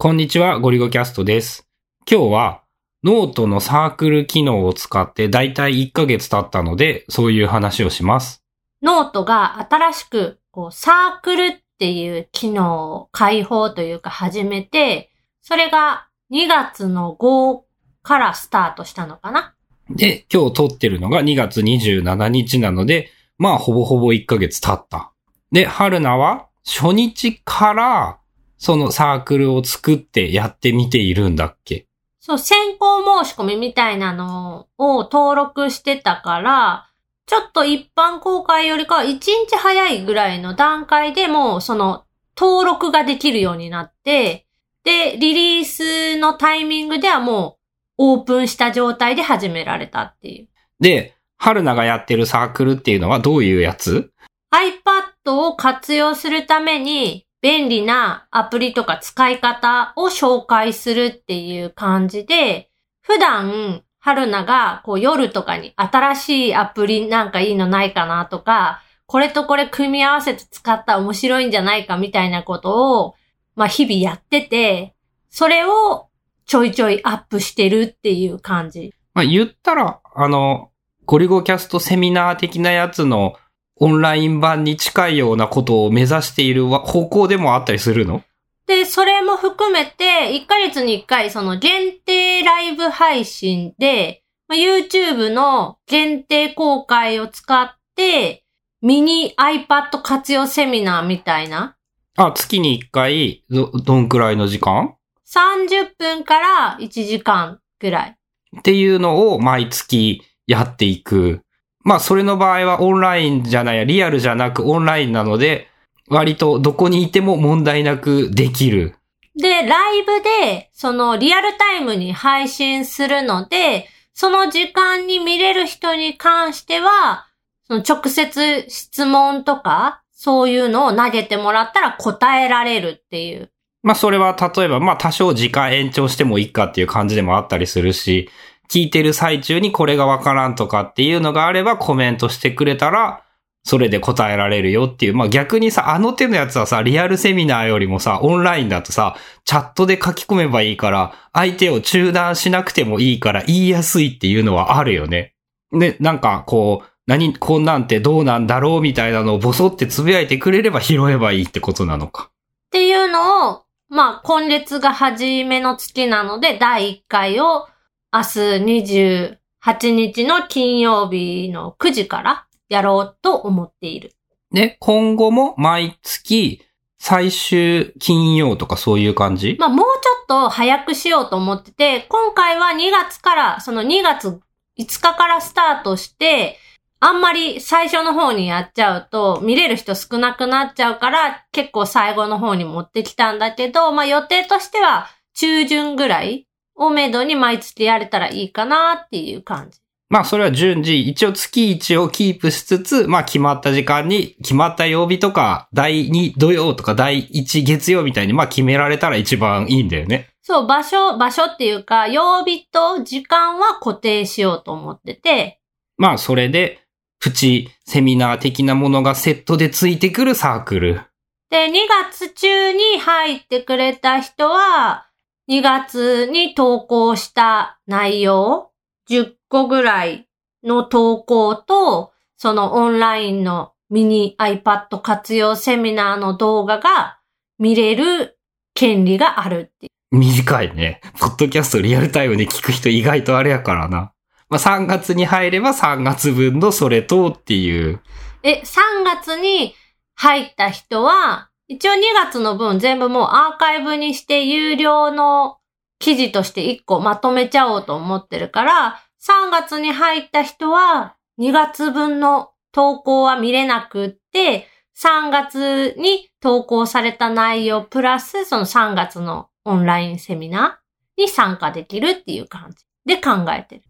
こんにちは、ごりゅごキャストです。今日は、ノートのサークル機能を使ってだいたい1ヶ月経ったので、そういう話をします。ノートが新しく、こう、サークルっていう機能を開放というか始めて、それが2月の5からスタートしたのかな？で、今日撮ってるのが2月27日なので、まあ、ほぼほぼ1ヶ月経った。で、春菜は初日から、そのサークルを作ってやってみているんだっけ？そう、先行申し込みみたいなのを登録してたから、ちょっと一般公開よりかは1日早いぐらいの段階でもうその登録ができるようになって、で、リリースのタイミングではもうオープンした状態で始められたっていう。で、春菜がやってるサークルっていうのはどういうやつ？iPad を活用するために便利なアプリとか使い方を紹介するっていう感じで、普段、春菜がこう夜とかに新しいアプリなんかいいのないかなとか、これとこれ組み合わせて使ったら面白いんじゃないかみたいなことを、まあ日々やってて、それをちょいちょいアップしてるっていう感じ。まあ、言ったら、あの、ゴリゴキャストセミナー的なやつのオンライン版に近いようなことを目指している方向でもあったりするの？で、それも含めて、1ヶ月に1回、その限定ライブ配信で、まあ YouTube の限定公開を使って、ミニ iPad 活用セミナーみたいな、あ、月に1回、ど、どんくらいの時間？30分から1時間ぐらい。っていうのを毎月やっていく。まあ、それの場合はオンラインじゃないや、リアルじゃなくオンラインなので、割とどこにいても問題なくできる。で、ライブで、そのリアルタイムに配信するので、その時間に見れる人に関しては、その直接質問とか、そういうのを投げてもらったら答えられるっていう。まあ、それは例えば、まあ、多少時間延長してもいいかっていう感じでもあったりするし、聞いてる最中にこれがわからんとかっていうのがあればコメントしてくれたら、それで答えられるよっていう。まあ、逆にさ、あの手のやつはさ、リアルセミナーよりもさ、オンラインだとさ、チャットで書き込めばいいから、相手を中断しなくてもいいから言いやすいっていうのはあるよね。で、なんかこう、何、こんなんてどうなんだろうみたいなのをボソってつぶやいてくれれば拾えばいいってことなのか。っていうのを、まあ、今月が初めの月なので、第1回を明日28日の金曜日の9時からやろうと思っている。で、今後も毎月最終金曜とかそういう感じ？まあ、もうちょっと早くしようと思ってて、今回は2月から、その2月5日からスタートして、あんまり最初の方にやっちゃうと、見れる人少なくなっちゃうから、結構最後の方に持ってきたんだけど、まあ予定としては中旬ぐらいをめどに毎月やれたらいいかなっていう感じ。まあそれは順次、一応月1をキープしつつ、まあ決まった時間に、決まった曜日とか、第2土曜とか第1月曜みたいに、まあ決められたら一番いいんだよね。そう、場所、場所っていうか、曜日と時間は固定しようと思ってて、まあそれで、プチセミナー的なものがセットでついてくるサークル。で、2月中に入ってくれた人は、2月に投稿した内容、10個ぐらいの投稿と、そのオンラインのミニ iPad 活用セミナーの動画が見れる権利があるっていう。短いね。ポッドキャストリアルタイムで聞く人意外とあれやからな。まあ3月に入れば3月分のそれとっていう。え、3月に入った人は、一応2月の分全部もうアーカイブにして有料の記事として1個まとめちゃおうと思ってるから、3月に入った人は2月分の投稿は見れなくって、3月に投稿された内容プラスその3月のオンラインセミナーに参加できるっていう感じで考えてる。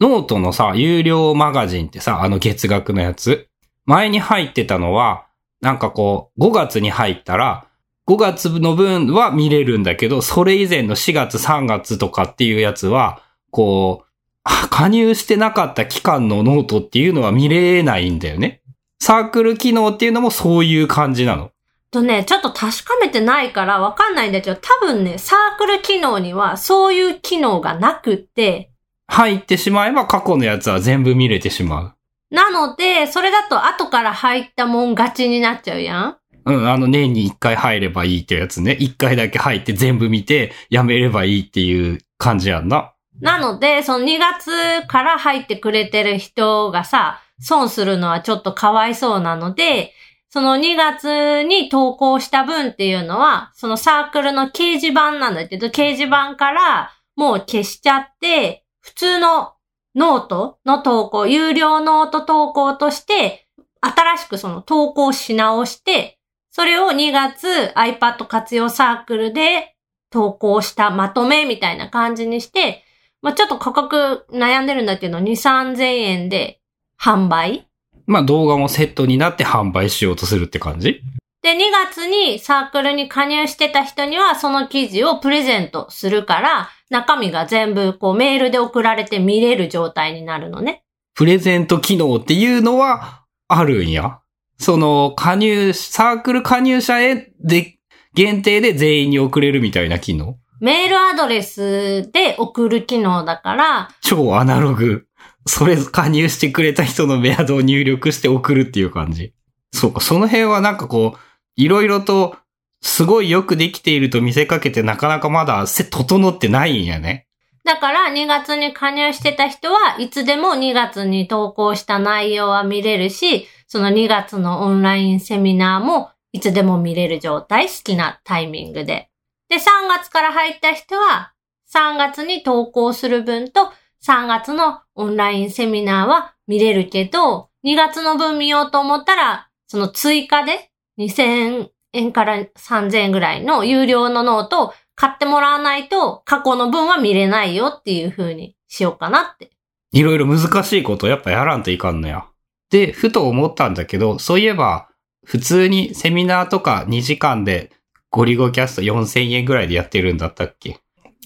ノートのさ、有料マガジンってさ、あの月額のやつ。前に入ってたのは、なんかこう、5月に入ったら、5月の分は見れるんだけど、それ以前の4月3月とかっていうやつは、こう、あ加入してなかった期間のノートっていうのは見れないんだよね。サークル機能っていうのもそういう感じなの。とね、ちょっと確かめてないからわかんないんだけど、多分ね、サークル機能にはそういう機能がなくって、入ってしまえば過去のやつは全部見れてしまう。なので、それだと後から入ったもん勝ちになっちゃうやんうん、あの年に一回入ればいいってやつね。一回だけ入って全部見てやめればいいっていう感じやんな。なので、その2月から入ってくれてる人がさ、損するのはちょっとかわいそうなので、その2月に投稿した分っていうのは、そのサークルの掲示板なんだけど、掲示板からもう消しちゃって、普通のノートの投稿、有料ノート投稿として、新しくその投稿し直して、それを2月 iPad 活用サークルで投稿したまとめみたいな感じにして、まあ、ちょっと価格悩んでるんだけど、2、3000円で販売？まあ動画もセットになって販売しようとするって感じ？で、2月にサークルに加入してた人にはその記事をプレゼントするから、中身が全部こうメールで送られて見れる状態になるのね。プレゼント機能っていうのはあるんや。その加入、サークル加入者へで限定で全員に送れるみたいな機能？メールアドレスで送る機能だから、超アナログ。それ加入してくれた人のメアドを入力して送るっていう感じ。そうか、その辺はなんかこう、いろいろと、すごいよくできていると見せかけてなかなかまだ、整ってないんやね。だから2月に加入してた人はいつでも2月に投稿した内容は見れるし、その2月のオンラインセミナーもいつでも見れる状態、好きなタイミングで。で、3月から入った人は3月に投稿する分と3月のオンラインセミナーは見れるけど、2月の分見ようと思ったら、その追加で2000円から3000円ぐらいの有料のノートを買ってもらわないと過去の分は見れないよっていう風にしようかなって。いろいろ難しいことやっぱやらんといかんのや。で、ふと思ったんだけど、そういえば、普通にセミナーとか2時間でゴリゴキャスト4000円ぐらいでやってるんだったっけ？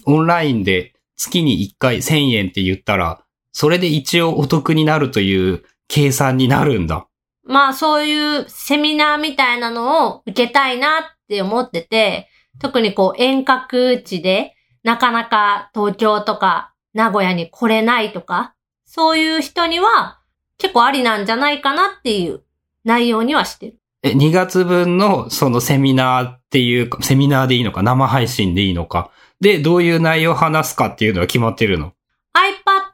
オンラインで月に1回1000円って言ったら、それで一応お得になるという計算になるんだ。まあそういうセミナーみたいなのを受けたいなって思ってて、特にこう遠隔地でなかなか東京とか名古屋に来れないとか、そういう人には結構ありなんじゃないかなっていう内容にはしてる。え、2月分のそのセミナーっていうか、セミナーでいいのか、生配信でいいのか。で、どういう内容を話すかっていうのは決まってるの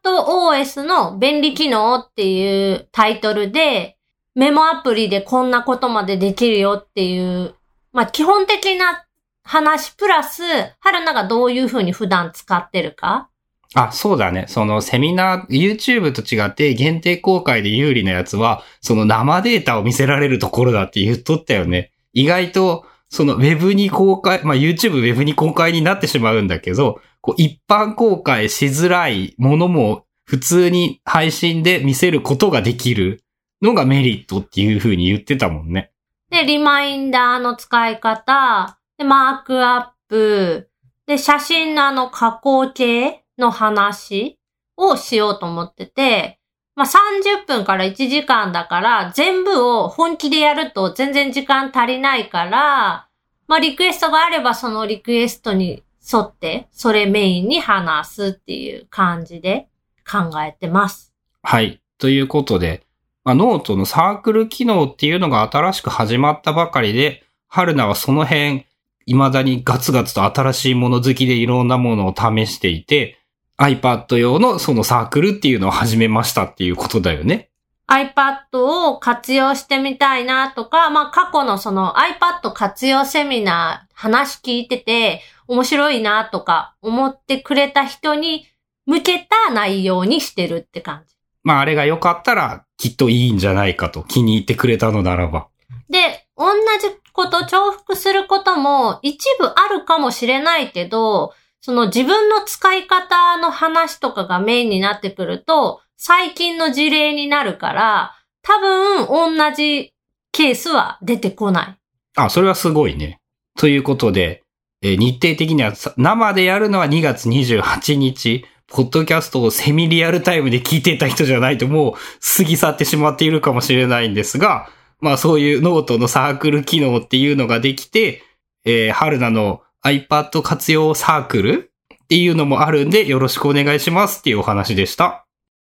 ？iPadOS の便利機能っていうタイトルで、メモアプリでこんなことまでできるよっていう、まあ基本的な話プラス、春菜がどういうふうに普段使ってるか。あ、そうだね。そのセミナー、YouTube と違って限定公開で有利なやつは、その生データを見せられるところだって言っとったよね。意外と、そのウェブに公開、まあ YouTube ウェブに公開になってしまうんだけど、こう一般公開しづらいものも普通に配信で見せることができるのがメリットっていう風に言ってたもんね。で、リマインダーの使い方、で、マークアップ、で、写真のあの加工系の話をしようと思ってて、まあ、30分から1時間だから、全部を本気でやると全然時間足りないから、まあ、リクエストがあればそのリクエストに沿って、それメインに話すっていう感じで考えてます。はい。ということで、まあ、ノートのサークル機能っていうのが新しく始まったばかりで、春菜はその辺、未だにガツガツと新しいもの好きでいろんなものを試していて、iPad 用のそのサークルっていうのを始めましたっていうことだよね。iPad を活用してみたいなとか、まあ過去のその iPad 活用セミナー話聞いてて面白いなとか思ってくれた人に向けた内容にしてるって感じ。まああれが良かったらきっといいんじゃないかと気に入ってくれたのならば。で、同じこと重複することも一部あるかもしれないけど、その自分の使い方の話とかがメインになってくると、最近の事例になるから、多分同じケースは出てこない。あ、それはすごいね。ということで、えー日程的にはさ生でやるのは2月28日。ポッドキャストをセミリアルタイムで聞いてた人じゃないともう過ぎ去ってしまっているかもしれないんですが、まあそういうノートのサークル機能っていうのができて、えー、春菜の iPad 活用サークルっていうのもあるんでよろしくお願いしますっていうお話でした。